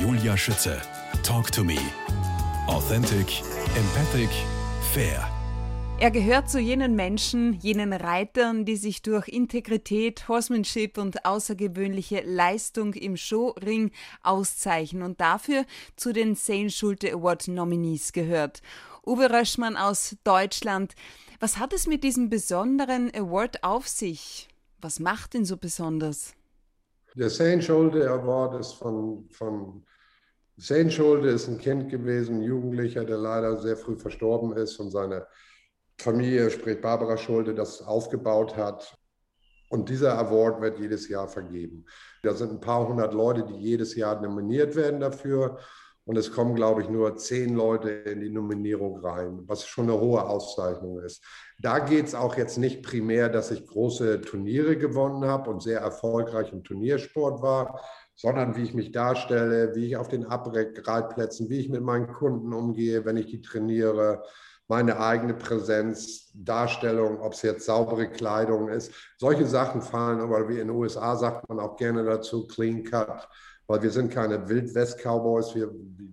Julia Schütze. Talk to me. Authentic, empathic, fair. Er gehört zu jenen Menschen, jenen Reitern, die sich durch Integrität, Horsemanship und außergewöhnliche Leistung im Showring auszeichnen und dafür zu den Zane Schulte Award Nominees gehört. Uwe Röschmann aus Deutschland. Was hat es mit diesem besonderen Award auf sich? Was macht ihn so besonders? Der Zane Schulte Award ist von, von Zane Schulte ist ein Kind gewesen, ein Jugendlicher, der leider sehr früh verstorben ist und seine Familie, sprich Barbara Schulte, das aufgebaut hat. Und dieser Award wird jedes Jahr vergeben. Da sind ein paar hundert Leute, die jedes Jahr nominiert werden dafür. Und es kommen, glaube ich, nur zehn Leute in die Nominierung rein, was schon eine hohe Auszeichnung ist. Da geht es auch jetzt nicht primär, dass ich große Turniere gewonnen habe und sehr erfolgreich im Turniersport war, sondern wie ich mich darstelle, wie ich auf den Abreitplätzen, wie ich mit meinen Kunden umgehe, wenn ich die trainiere, meine eigene Präsenz, Darstellung, ob es jetzt saubere Kleidung ist. Solche Sachen fallen, aber wie in den USA sagt man auch gerne dazu, Clean Cut, weil wir sind keine Wildwest-Cowboys. Wir,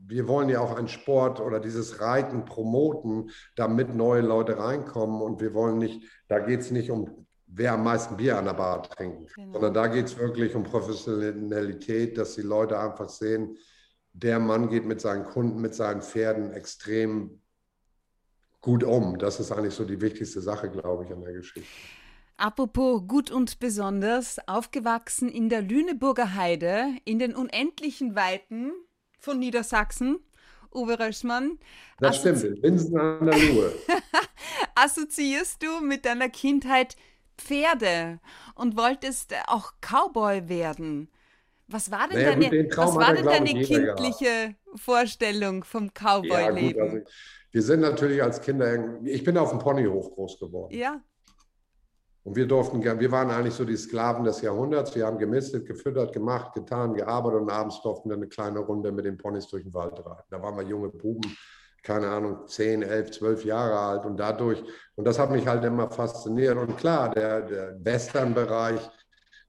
wir wollen ja auch einen Sport oder dieses Reiten promoten, damit neue Leute reinkommen und wir wollen nicht, da geht es nicht um wer am meisten Bier an der Bar trinkt, genau. sondern da geht es wirklich um Professionalität, dass die Leute einfach sehen, der Mann geht mit seinen Kunden, mit seinen Pferden extrem gut um. Das ist eigentlich so die wichtigste Sache, glaube ich, an der Geschichte. Apropos gut und besonders, aufgewachsen in der Lüneburger Heide, in den unendlichen Weiten von Niedersachsen, Uwe Röschmann. Das stimmt, in Winsen an der Luhe. Assoziierst du mit deiner Kindheit Pferde und wolltest auch Cowboy werden? Was war denn naja, deine, gut, was war denn deine kindliche Vorstellung vom Cowboy-Leben? Ja, also wir sind natürlich als Kinder, ich bin auf dem Ponyhof groß geworden. Ja. Und wir durften, wir waren eigentlich so die Sklaven des Jahrhunderts. Wir haben gemistet, gefüttert, gemacht, getan, gearbeitet und abends durften wir eine kleine Runde mit den Ponys durch den Wald reiten. Da waren wir junge Buben, keine Ahnung, 10, 11, 12 Jahre alt und dadurch, und das hat mich halt immer fasziniert. Und klar, der, der Western-Bereich,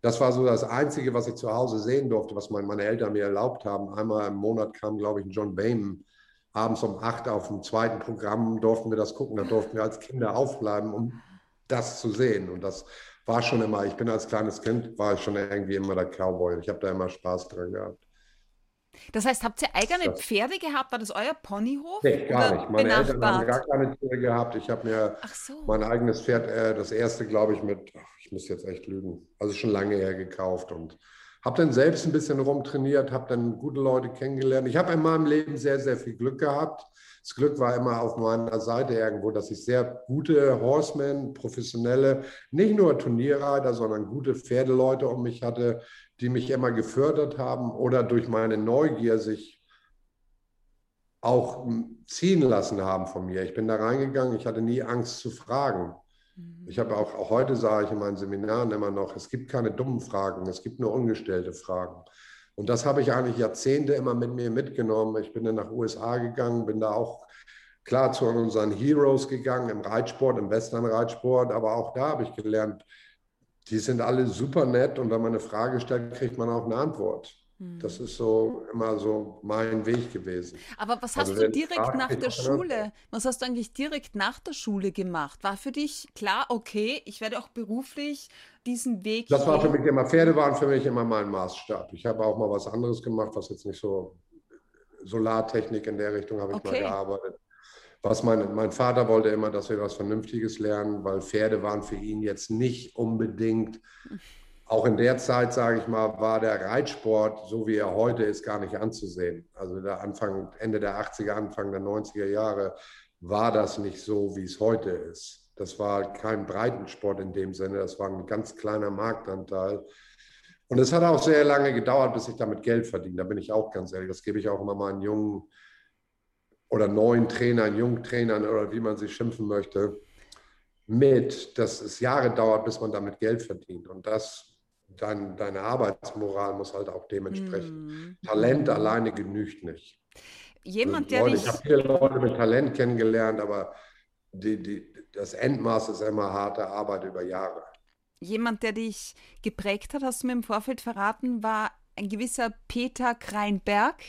das war so das Einzige, was ich zu Hause sehen durfte, was meine Eltern mir erlaubt haben. Einmal im Monat kam, glaube ich, ein John Bayman abends um acht auf dem zweiten Programm durften wir das gucken. Da durften wir als Kinder aufbleiben, um das zu sehen. Und das war schon immer, ich bin als kleines Kind, war ich schon irgendwie immer der Cowboy. Ich habe da immer Spaß dran gehabt. Das heißt, habt ihr eigene das, Pferde gehabt? War das euer Ponyhof? Nee, gar nicht. Meine Eltern haben gar keine Tiere gehabt. Ich habe mir so. mein eigenes Pferd, äh, das erste, glaube ich, mit, ach, ich muss jetzt echt lügen, also schon lange her gekauft und habe dann selbst ein bisschen rumtrainiert, habe dann gute Leute kennengelernt. Ich habe in meinem Leben sehr, sehr viel Glück gehabt. Das Glück war immer auf meiner Seite irgendwo, dass ich sehr gute Horsemen, professionelle, nicht nur Turnierreiter, sondern gute Pferdeleute um mich hatte, die mich immer gefördert haben oder durch meine Neugier sich auch ziehen lassen haben von mir. Ich bin da reingegangen, ich hatte nie Angst zu fragen. Mhm. Ich habe auch, auch heute sage ich in meinen Seminaren immer noch, es gibt keine dummen Fragen, es gibt nur ungestellte Fragen. Und das habe ich eigentlich Jahrzehnte immer mit mir mitgenommen. Ich bin dann nach USA gegangen, bin da auch klar zu unseren Heroes gegangen im Reitsport, im Western-Reitsport, aber auch da habe ich gelernt, die sind alle super nett und wenn man eine Frage stellt, kriegt man auch eine Antwort. Das ist so immer so mein Weg gewesen. Aber was hast also, du direkt nach der Schule, was hast du eigentlich direkt nach der Schule gemacht? War für dich klar, okay, ich werde auch beruflich diesen Weg Das war für mich immer, Pferde waren für mich immer mein Maßstab. Ich habe auch mal was anderes gemacht, was jetzt nicht so, Solartechnik in der Richtung habe ich okay. mal gearbeitet. Was mein, mein Vater wollte immer, dass wir was Vernünftiges lernen, weil Pferde waren für ihn jetzt nicht unbedingt auch in der Zeit, sage ich mal, war der Reitsport, so wie er heute ist, gar nicht anzusehen. Also der Anfang, Ende der 80er, Anfang der 90er Jahre war das nicht so, wie es heute ist. Das war kein Breitensport in dem Sinne, das war ein ganz kleiner Marktanteil. Und es hat auch sehr lange gedauert, bis ich damit Geld verdiene. Da bin ich auch ganz ehrlich. Das gebe ich auch immer meinen jungen oder neuen Trainern, jungen Trainern oder wie man sie schimpfen möchte, mit, dass es Jahre dauert, bis man damit Geld verdient. Und das dein, deine Arbeitsmoral muss halt auch dementsprechend. Mhm. Talent alleine genügt nicht. Jemand, der Leute, Ich habe viele Leute mit Talent kennengelernt, aber die, die, das Endmaß ist immer harte Arbeit über Jahre. Jemand, der dich geprägt hat, hast du mir im Vorfeld verraten, war ein gewisser Peter Kreinberg.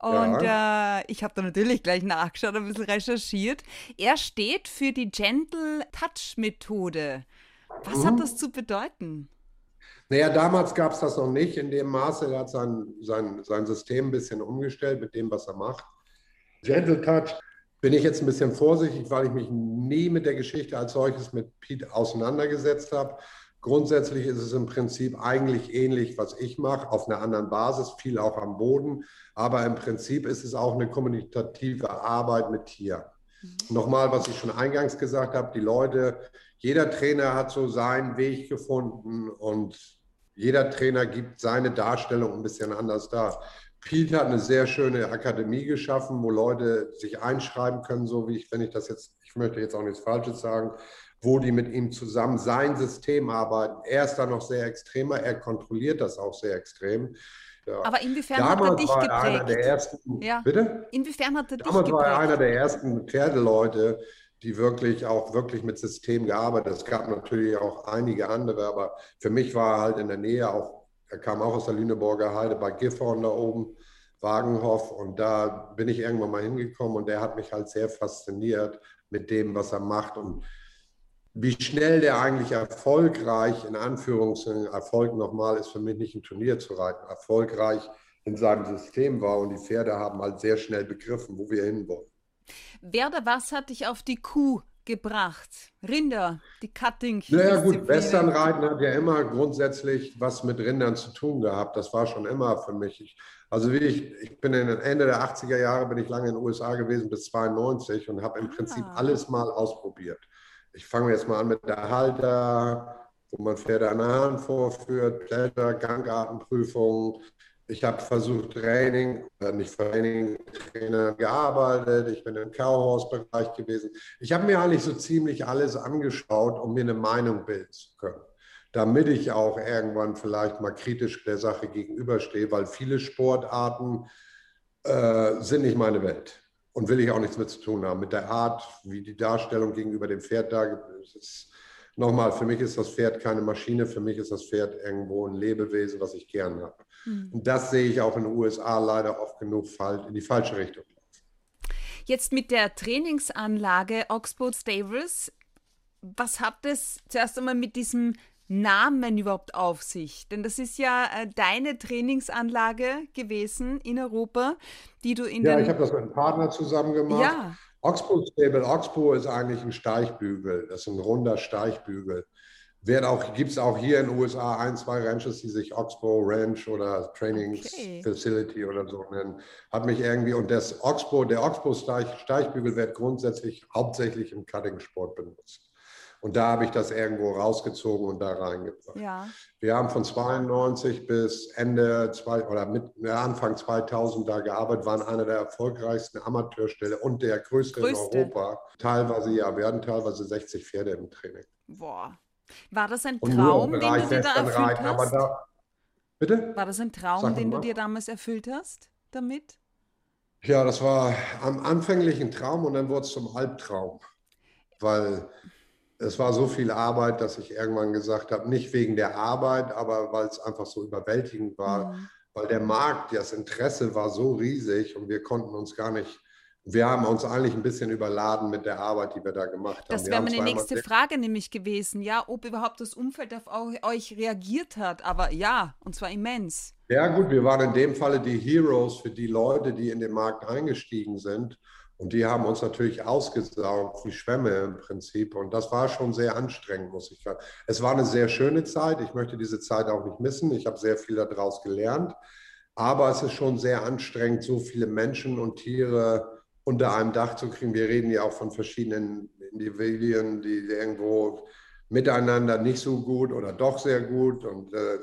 Und ja. äh, ich habe da natürlich gleich nachgeschaut, ein bisschen recherchiert. Er steht für die Gentle Touch Methode. Was mhm. hat das zu bedeuten? Naja, damals gab es das noch nicht in dem Maße. Er hat sein, sein, sein System ein bisschen umgestellt mit dem, was er macht. Gentle Touch bin ich jetzt ein bisschen vorsichtig, weil ich mich nie mit der Geschichte als solches mit Pete auseinandergesetzt habe. Grundsätzlich ist es im Prinzip eigentlich ähnlich, was ich mache, auf einer anderen Basis, viel auch am Boden. Aber im Prinzip ist es auch eine kommunikative Arbeit mit Tieren. Mhm. Nochmal, was ich schon eingangs gesagt habe, die Leute, jeder Trainer hat so seinen Weg gefunden und jeder Trainer gibt seine Darstellung ein bisschen anders dar. Pete hat eine sehr schöne Akademie geschaffen, wo Leute sich einschreiben können, so wie ich, wenn ich das jetzt, ich möchte jetzt auch nichts Falsches sagen, wo die mit ihm zusammen sein System arbeiten. Er ist da noch sehr extremer, er kontrolliert das auch sehr extrem. Ja. Aber inwiefern Damals hat er dich war geprägt? Einer der ersten, ja. Bitte? Inwiefern hat er dich Damals geprägt? war er einer der ersten Pferdeleute, die wirklich auch wirklich mit System gearbeitet. Es gab natürlich auch einige andere, aber für mich war er halt in der Nähe auch, er kam auch aus der Lüneburger Heide bei Gifhorn da oben, Wagenhoff und da bin ich irgendwann mal hingekommen und der hat mich halt sehr fasziniert mit dem, was er macht und wie schnell der eigentlich erfolgreich, in Anführungszeichen, Erfolg nochmal ist für mich nicht ein Turnier zu reiten, erfolgreich in seinem System war und die Pferde haben halt sehr schnell begriffen, wo wir hinwollen. Wer oder was hat dich auf die Kuh gebracht? Rinder, die Cutting. Naja gut, Westernreiten hat ja immer grundsätzlich was mit Rindern zu tun gehabt. Das war schon immer für mich. Ich, also wie ich, ich bin in Ende der 80er Jahre, bin ich lange in den USA gewesen bis 92 und habe im ah. Prinzip alles mal ausprobiert. Ich fange jetzt mal an mit der Halter, wo man Pferde an der Hand vorführt, Blätter, Gangartenprüfungen. Ich habe versucht, Training, äh, nicht Training, Trainer gearbeitet. Ich bin im Cowhorse-Bereich gewesen. Ich habe mir eigentlich so ziemlich alles angeschaut, um mir eine Meinung bilden zu können. Damit ich auch irgendwann vielleicht mal kritisch der Sache gegenüberstehe, weil viele Sportarten äh, sind nicht meine Welt und will ich auch nichts mit zu tun haben. Mit der Art, wie die Darstellung gegenüber dem Pferd da ist. Nochmal, für mich ist das Pferd keine Maschine, für mich ist das Pferd irgendwo ein Lebewesen, was ich gern habe. Mhm. Und das sehe ich auch in den USA leider oft genug in die falsche Richtung. Jetzt mit der Trainingsanlage Oxbow Stables, was hat es zuerst einmal mit diesem Namen überhaupt auf sich? Denn das ist ja äh, deine Trainingsanlage gewesen in Europa, die du in Ja, ich habe das mit einem Partner zusammen gemacht. Ja. Oxbow Stable, Oxbow ist eigentlich ein Steichbügel. Das ist ein runder Steichbügel. Gibt es auch hier in den USA ein, zwei Ranches, die sich Oxbow Ranch oder Trainings okay. Facility oder so nennen. Hat mich irgendwie, und das Oxbow, der Oxbow Steichbügel wird grundsätzlich hauptsächlich im Cutting-Sport benutzt. Und da habe ich das irgendwo rausgezogen und da reingebracht. Ja. Wir haben von 92 bis Ende zwei, oder mit, Anfang 2000 da gearbeitet, waren einer der erfolgreichsten Amateurstelle und der größte, größte, in Europa. Teilweise, ja, wir hatten teilweise 60 Pferde im Training. Boah. War das ein Traum, den du dir da erfüllt hast? Da, bitte? War das ein Traum, den du dir damals erfüllt hast damit? Ja, das war am anfänglichen Traum und dann wurde es zum Albtraum. Weil es war so viel Arbeit, dass ich irgendwann gesagt habe, nicht wegen der Arbeit, aber weil es einfach so überwältigend war, mhm. weil der Markt, das Interesse war so riesig und wir konnten uns gar nicht, wir haben uns eigentlich ein bisschen überladen mit der Arbeit, die wir da gemacht haben. Das wäre meine nächste Frage nämlich gewesen, ja, ob überhaupt das Umfeld auf euch reagiert hat, aber ja, und zwar immens. Ja gut, wir waren in dem Falle die Heroes für die Leute, die in den Markt eingestiegen sind und die haben uns natürlich ausgesaugt wie Schwämme im Prinzip. Und das war schon sehr anstrengend, muss ich sagen. Es war eine sehr schöne Zeit. Ich möchte diese Zeit auch nicht missen. Ich habe sehr viel daraus gelernt. Aber es ist schon sehr anstrengend, so viele Menschen und Tiere unter einem Dach zu kriegen. Wir reden ja auch von verschiedenen Individuen, die irgendwo miteinander nicht so gut oder doch sehr gut. Und äh,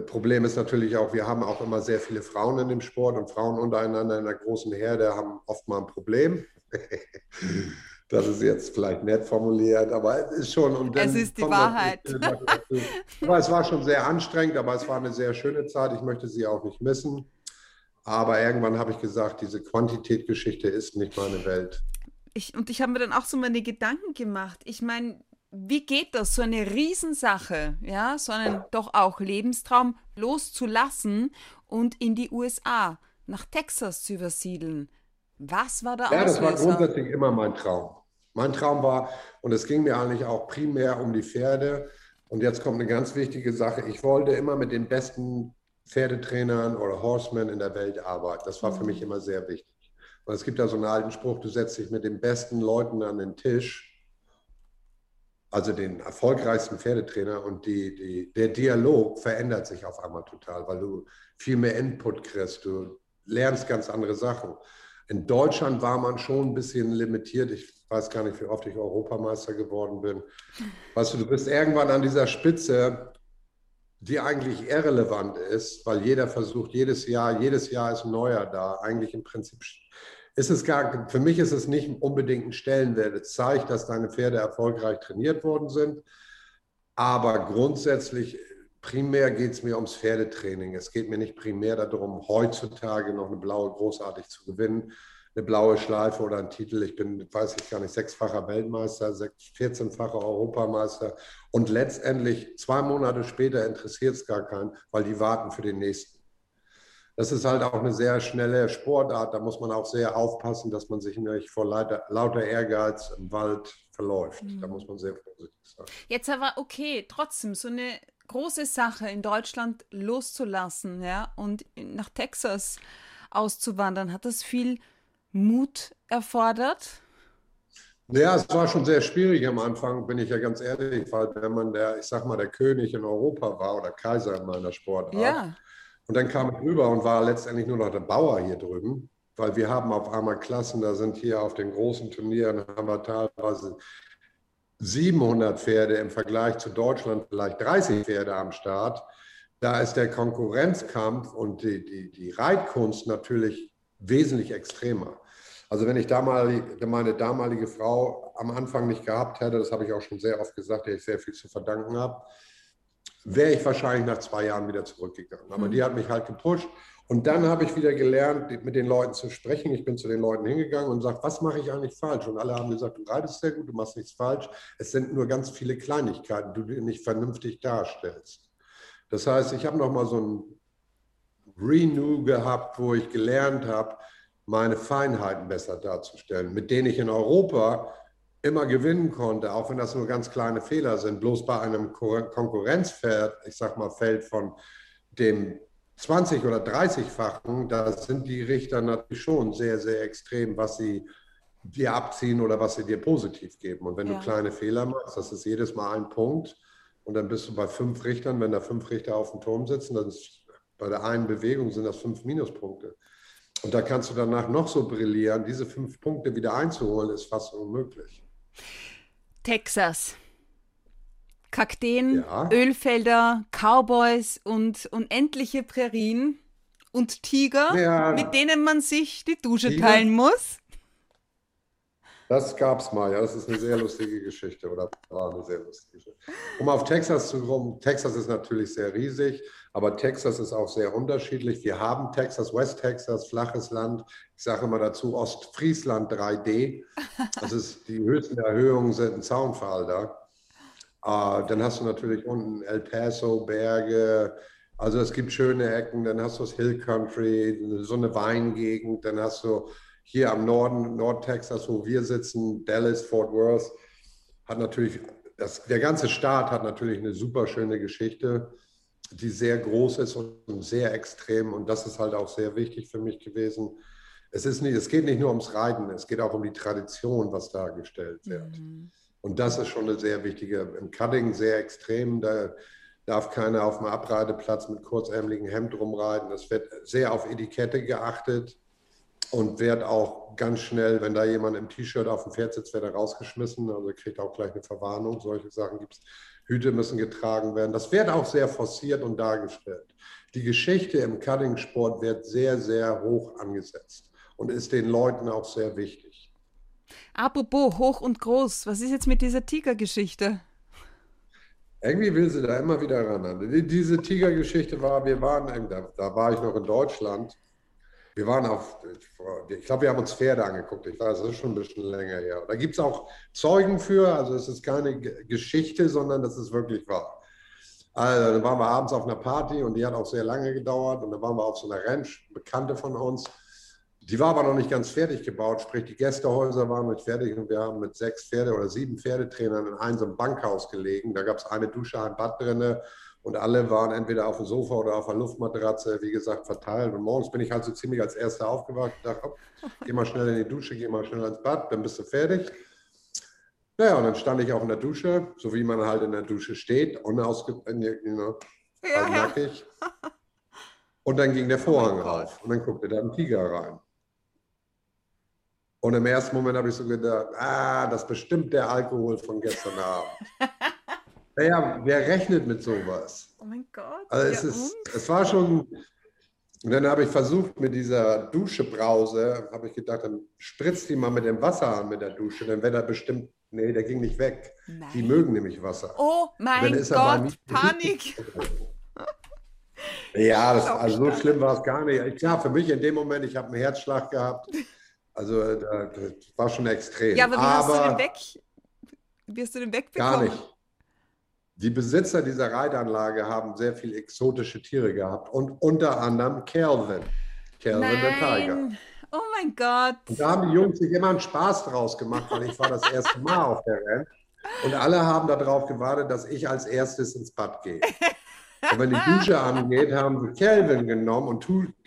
Problem ist natürlich auch, wir haben auch immer sehr viele Frauen in dem Sport und Frauen untereinander in der großen Herde haben oft mal ein Problem. Das ist jetzt vielleicht nett formuliert, aber es ist schon. Und es ist die Wahrheit. aber es war schon sehr anstrengend, aber es war eine sehr schöne Zeit. Ich möchte sie auch nicht missen. Aber irgendwann habe ich gesagt, diese Quantität-Geschichte ist nicht meine Welt. Ich, und ich habe mir dann auch so meine Gedanken gemacht. Ich meine, wie geht das, so eine Riesensache, ja, so einen doch auch Lebenstraum loszulassen und in die USA nach Texas zu übersiedeln. Was war der Ja, Auslöser? das war grundsätzlich immer mein Traum. Mein Traum war, und es ging mir eigentlich auch primär um die Pferde. Und jetzt kommt eine ganz wichtige Sache. Ich wollte immer mit den besten Pferdetrainern oder Horsemen in der Welt arbeiten. Das war für mich immer sehr wichtig. Weil es gibt da so einen alten Spruch, du setzt dich mit den besten Leuten an den Tisch, also den erfolgreichsten Pferdetrainer und die, die, der Dialog verändert sich auf einmal total, weil du viel mehr Input kriegst, du lernst ganz andere Sachen. In Deutschland war man schon ein bisschen limitiert. Ich weiß gar nicht, wie oft ich Europameister geworden bin. Weißt du, du bist irgendwann an dieser Spitze, die eigentlich irrelevant ist, weil jeder versucht jedes Jahr, jedes Jahr ist ein neuer da. Eigentlich im Prinzip ist es gar, für mich ist es nicht unbedingt ein Stellenwert. Es zeigt, dass deine Pferde erfolgreich trainiert worden sind. Aber grundsätzlich, primär geht es mir ums Pferdetraining. Es geht mir nicht primär darum, heutzutage noch eine blaue großartig zu gewinnen, eine blaue Schleife oder einen Titel. Ich bin, weiß ich gar nicht, sechsfacher Weltmeister, 14-facher Europameister. Und letztendlich, zwei Monate später, interessiert es gar keinen, weil die warten für den nächsten. Das ist halt auch eine sehr schnelle Sportart. Da muss man auch sehr aufpassen, dass man sich nicht vor lauter, lauter Ehrgeiz im Wald verläuft. Mhm. Da muss man sehr vorsichtig sein. Jetzt aber okay, trotzdem so eine große Sache in Deutschland loszulassen, ja, und nach Texas auszuwandern, hat das viel Mut erfordert? Ja, es war schon sehr schwierig am Anfang, bin ich ja ganz ehrlich, weil wenn man der, ich sag mal, der König in Europa war oder Kaiser in meiner Sportart, ja. Und dann kam ich rüber und war letztendlich nur noch der Bauer hier drüben, weil wir haben auf einmal Klassen, da sind hier auf den großen Turnieren, haben wir teilweise 700 Pferde im Vergleich zu Deutschland, vielleicht 30 Pferde am Start. Da ist der Konkurrenzkampf und die, die, die Reitkunst natürlich wesentlich extremer. Also wenn ich damalige, meine damalige Frau am Anfang nicht gehabt hätte, das habe ich auch schon sehr oft gesagt, der ich sehr viel zu verdanken habe, wäre ich wahrscheinlich nach zwei Jahren wieder zurückgegangen. Aber mhm. die hat mich halt gepusht. Und dann habe ich wieder gelernt, mit den Leuten zu sprechen. Ich bin zu den Leuten hingegangen und sage, was mache ich eigentlich falsch? Und alle haben gesagt, du reitest sehr gut, du machst nichts falsch. Es sind nur ganz viele Kleinigkeiten, die du nicht vernünftig darstellst. Das heißt, ich habe nochmal so ein Renew gehabt, wo ich gelernt habe, meine Feinheiten besser darzustellen, mit denen ich in Europa immer gewinnen konnte, auch wenn das nur ganz kleine Fehler sind, bloß bei einem Konkurrenzfeld, ich sag mal, Feld von dem 20- oder 30-fachen, da sind die Richter natürlich schon sehr, sehr extrem, was sie dir abziehen oder was sie dir positiv geben. Und wenn ja. du kleine Fehler machst, das ist jedes Mal ein Punkt. Und dann bist du bei fünf Richtern, wenn da fünf Richter auf dem Turm sitzen, dann ist bei der einen Bewegung sind das fünf Minuspunkte. Und da kannst du danach noch so brillieren. Diese fünf Punkte wieder einzuholen, ist fast unmöglich. Texas. Kakteen, ja. Ölfelder, Cowboys und unendliche Prärien und Tiger, ja. mit denen man sich die Dusche Tiger? teilen muss. Das gab es mal, ja. Das ist eine sehr lustige Geschichte oder war eine sehr lustige Geschichte. Um auf Texas zu kommen, Texas ist natürlich sehr riesig, aber Texas ist auch sehr unterschiedlich. Wir haben Texas, West Texas, flaches Land. Ich sage immer dazu Ostfriesland 3D. Das ist die höchsten Erhöhungen sind ein Zaunpfahl da. Uh, dann hast du natürlich unten El Paso, Berge. Also es gibt schöne Ecken. Dann hast du das Hill Country, so eine Weingegend. Dann hast du hier am Norden, Nordtexas, wo wir sitzen, Dallas, Fort Worth, hat natürlich, das, der ganze Staat hat natürlich eine super schöne Geschichte, die sehr groß ist und sehr extrem. Und das ist halt auch sehr wichtig für mich gewesen. Es, ist nicht, es geht nicht nur ums Reiten, es geht auch um die Tradition, was dargestellt wird. Mhm. Und das ist schon eine sehr wichtige, im Cutting sehr extrem. Da darf keiner auf dem Abreiteplatz mit kurzärmeligen Hemd rumreiten. Es wird sehr auf Etikette geachtet und wird auch ganz schnell, wenn da jemand im T-Shirt auf dem Pferd sitzt, wird er rausgeschmissen. Also kriegt auch gleich eine Verwarnung. Solche Sachen gibt es. Hüte müssen getragen werden. Das wird auch sehr forciert und dargestellt. Die Geschichte im Cutting-Sport wird sehr, sehr hoch angesetzt und ist den Leuten auch sehr wichtig. Apropos hoch und groß, was ist jetzt mit dieser Tiger-Geschichte? Irgendwie will sie da immer wieder ran. Diese Tiger-Geschichte war, wir waren, da, da war ich noch in Deutschland wir waren auf, ich glaube, wir haben uns Pferde angeguckt. Ich weiß, das ist schon ein bisschen länger her. Da gibt es auch Zeugen für, also es ist keine Geschichte, sondern das ist wirklich wahr. Also, dann waren wir abends auf einer Party und die hat auch sehr lange gedauert. Und dann waren wir auf so einer Ranch, Bekannte von uns. Die war aber noch nicht ganz fertig gebaut, sprich die Gästehäuser waren nicht fertig und wir haben mit sechs Pferde oder sieben Pferdetrainern in einem Bankhaus gelegen. Da gab es eine Dusche, ein Bad drinne und alle waren entweder auf dem Sofa oder auf der Luftmatratze, wie gesagt, verteilt. Und morgens bin ich halt so ziemlich als Erster aufgewacht dachte, hopp, geh mal schnell in die Dusche, geh mal schnell ins Bad, dann bist du fertig. Naja, und dann stand ich auch in der Dusche, so wie man halt in der Dusche steht, unausgezogen, you know, ja, halt nackig. Und dann ging der Vorhang oh auf und dann guckte da ein Tiger rein. Und im ersten Moment habe ich so gedacht, ah, das bestimmt der Alkohol von gestern Abend. naja, wer rechnet mit sowas? Oh mein Gott. Also es, ist, es war schon, und dann habe ich versucht, mit dieser Duschebrause, habe ich gedacht, dann spritzt die mal mit dem Wasser an mit der Dusche, dann wäre er bestimmt Nee, der ging nicht weg. Nein. Die mögen nämlich Wasser. Oh mein Gott, Panik. ja, das, also so schlimm war es gar nicht. Klar, für mich in dem Moment, ich habe einen Herzschlag gehabt. Also das war schon extrem. Ja, aber wie aber hast du den weg? Wie hast du den wegbekommen? Gar nicht. Die Besitzer dieser Reitanlage haben sehr viele exotische Tiere gehabt und unter anderem Calvin. Calvin Nein. der Tiger. Oh mein Gott. Und da haben die Jungs sich immer einen Spaß draus gemacht, weil ich war das erste Mal auf der Rennbahn. Und alle haben darauf gewartet, dass ich als erstes ins Bad gehe. Und wenn die Dusche angeht, haben sie Calvin genommen und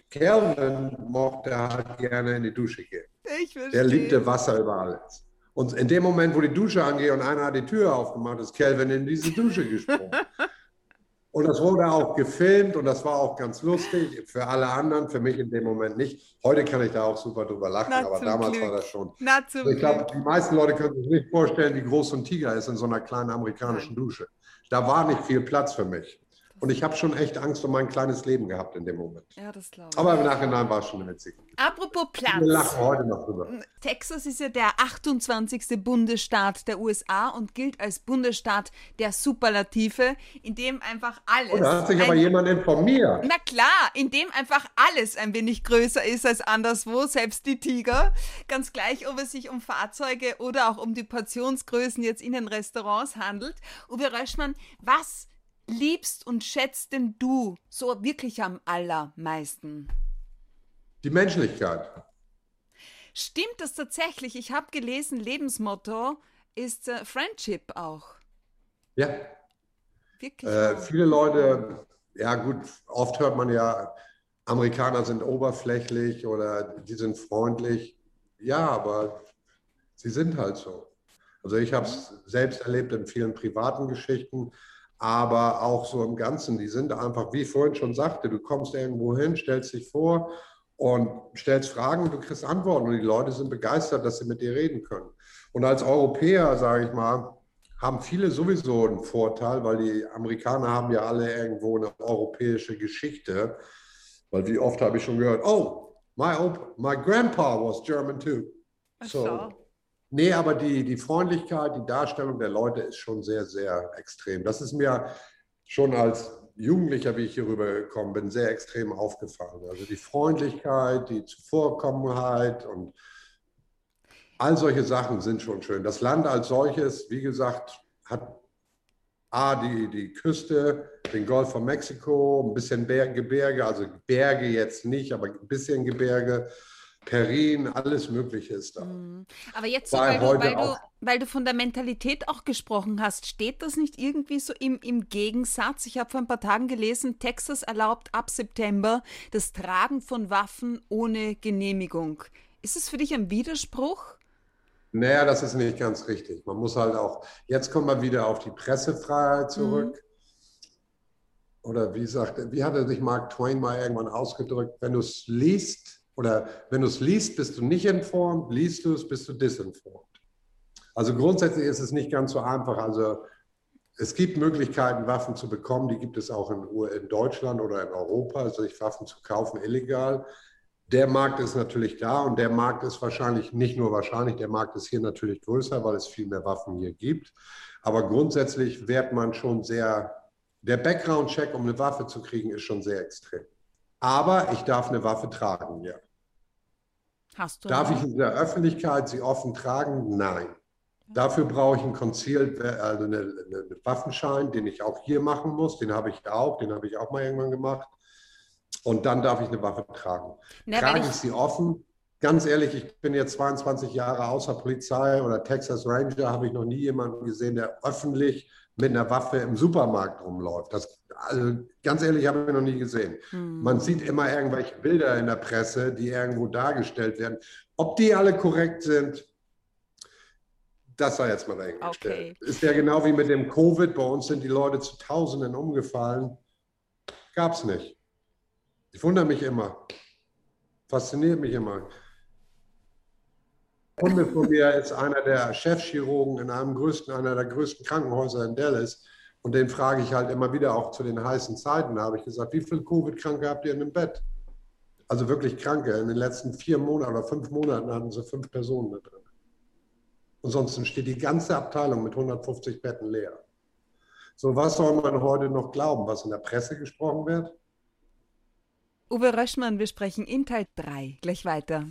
Calvin mochte halt gerne in die Dusche gehen. Ich verstehe. Der liebte Wasser über alles. Und in dem Moment, wo die Dusche angeht und einer hat die Tür aufgemacht, ist Calvin in diese Dusche gesprungen. Und das wurde auch gefilmt und das war auch ganz lustig. Für alle anderen, für mich in dem Moment nicht. Heute kann ich da auch super drüber lachen, Na, aber damals Glück. war das schon. Also ich glaube, die meisten Leute können sich nicht vorstellen, wie groß so ein Tiger ist in so einer kleinen amerikanischen. Dusche. Da war nicht viel Platz für mich. Und ich habe schon echt Angst um mein kleines Leben gehabt in dem Moment. Ja, das glaube ich. Aber im Nachhinein war es schon witzig. Apropos Platz. Wir lachen heute noch drüber. Texas ist ja der 28. Bundesstaat der USA und gilt als Bundesstaat der Superlative, in dem einfach alles. Oh, da hat sich aber jemand informiert. Na klar, in dem einfach alles ein wenig größer ist als anderswo, selbst die Tiger. Ganz gleich, ob es sich um Fahrzeuge oder auch um die Portionsgrößen jetzt in den Restaurants handelt. Uwe Röschmann, was liebst und schätzt denn du so wirklich am allermeisten? Die Menschlichkeit. Stimmt das tatsächlich? Ich habe gelesen, Lebensmotto ist äh, Friendship auch. Ja. Wirklich. Äh, viele Leute, ja gut, oft hört man ja, Amerikaner sind oberflächlich oder die sind freundlich. Ja, aber sie sind halt so. Also ich habe es selbst erlebt in vielen privaten Geschichten aber auch so im Ganzen. Die sind einfach, wie ich vorhin schon sagte, du kommst irgendwo hin, stellst dich vor und stellst Fragen, du kriegst Antworten und die Leute sind begeistert, dass sie mit dir reden können. Und als Europäer, sage ich mal, haben viele sowieso einen Vorteil, weil die Amerikaner haben ja alle irgendwo eine europäische Geschichte. Weil wie oft habe ich schon gehört, oh, my, my grandpa was German too. So, Nee, aber die, die Freundlichkeit, die Darstellung der Leute ist schon sehr, sehr extrem. Das ist mir schon als Jugendlicher, wie ich hier rübergekommen bin, sehr extrem aufgefallen. Also die Freundlichkeit, die Zuvorkommenheit und all solche Sachen sind schon schön. Das Land als solches, wie gesagt, hat A, die, die Küste, den Golf von Mexiko, ein bisschen Gebirge, also Berge jetzt nicht, aber ein bisschen Gebirge. Perin, alles Mögliche ist da. Mhm. Aber jetzt, so, weil, du, weil, du, weil, du, von der Mentalität auch gesprochen hast, steht das nicht irgendwie so im, im Gegensatz? Ich habe vor ein paar Tagen gelesen, Texas erlaubt ab September das Tragen von Waffen ohne Genehmigung. Ist es für dich ein Widerspruch? Naja, das ist nicht ganz richtig. Man muss halt auch, jetzt kommen wir wieder auf die Pressefreiheit zurück. Mhm. Oder wie sagt, wie hat er sich Mark Twain mal irgendwann ausgedrückt, wenn du es liest, oder wenn du es liest, bist du nicht informed, liest du es, bist du disinformed. Also grundsätzlich ist es nicht ganz so einfach. Also es gibt Möglichkeiten, Waffen zu bekommen, die gibt es auch in, in Deutschland oder in Europa, also sich Waffen zu kaufen, illegal. Der Markt ist natürlich da und der Markt ist wahrscheinlich, nicht nur wahrscheinlich, der Markt ist hier natürlich größer, weil es viel mehr Waffen hier gibt. Aber grundsätzlich wird man schon sehr, der Background-Check, um eine Waffe zu kriegen, ist schon sehr extrem. Aber ich darf eine Waffe tragen, ja. Hast du Darf ich in der Öffentlichkeit sie offen tragen? Nein. Dafür brauche ich einen Concealed, also einen eine Waffenschein, den ich auch hier machen muss. Den habe ich auch, den habe ich auch mal irgendwann gemacht. Und dann darf ich eine Waffe tragen. Na, Trage ich, ich sie offen? Ganz ehrlich, ich bin jetzt 22 Jahre außer Polizei oder Texas Ranger, habe ich noch nie jemanden gesehen, der öffentlich mit einer Waffe im Supermarkt rumläuft. Das, also ganz ehrlich, habe ich noch nie gesehen. Hm. Man sieht immer irgendwelche Bilder in der Presse, die irgendwo dargestellt werden. Ob die alle korrekt sind, das sei jetzt mal dahingestellt. Okay. Ist ja genau wie mit dem Covid. Bei uns sind die Leute zu Tausenden umgefallen. Gab es nicht. Ich wundere mich immer. Fasziniert mich immer. Kunde von mir ist einer der Chefchirurgen in einem größten, einer der größten Krankenhäuser in Dallas. Und den frage ich halt immer wieder auch zu den heißen Zeiten. Da habe ich gesagt, wie viele Covid-Kranke habt ihr in dem Bett? Also wirklich Kranke. In den letzten vier Monaten oder fünf Monaten hatten sie fünf Personen da drin. Ansonsten steht die ganze Abteilung mit 150 Betten leer. So, was soll man heute noch glauben, was in der Presse gesprochen wird? Uwe Röschmann, wir sprechen in Teil 3 gleich weiter.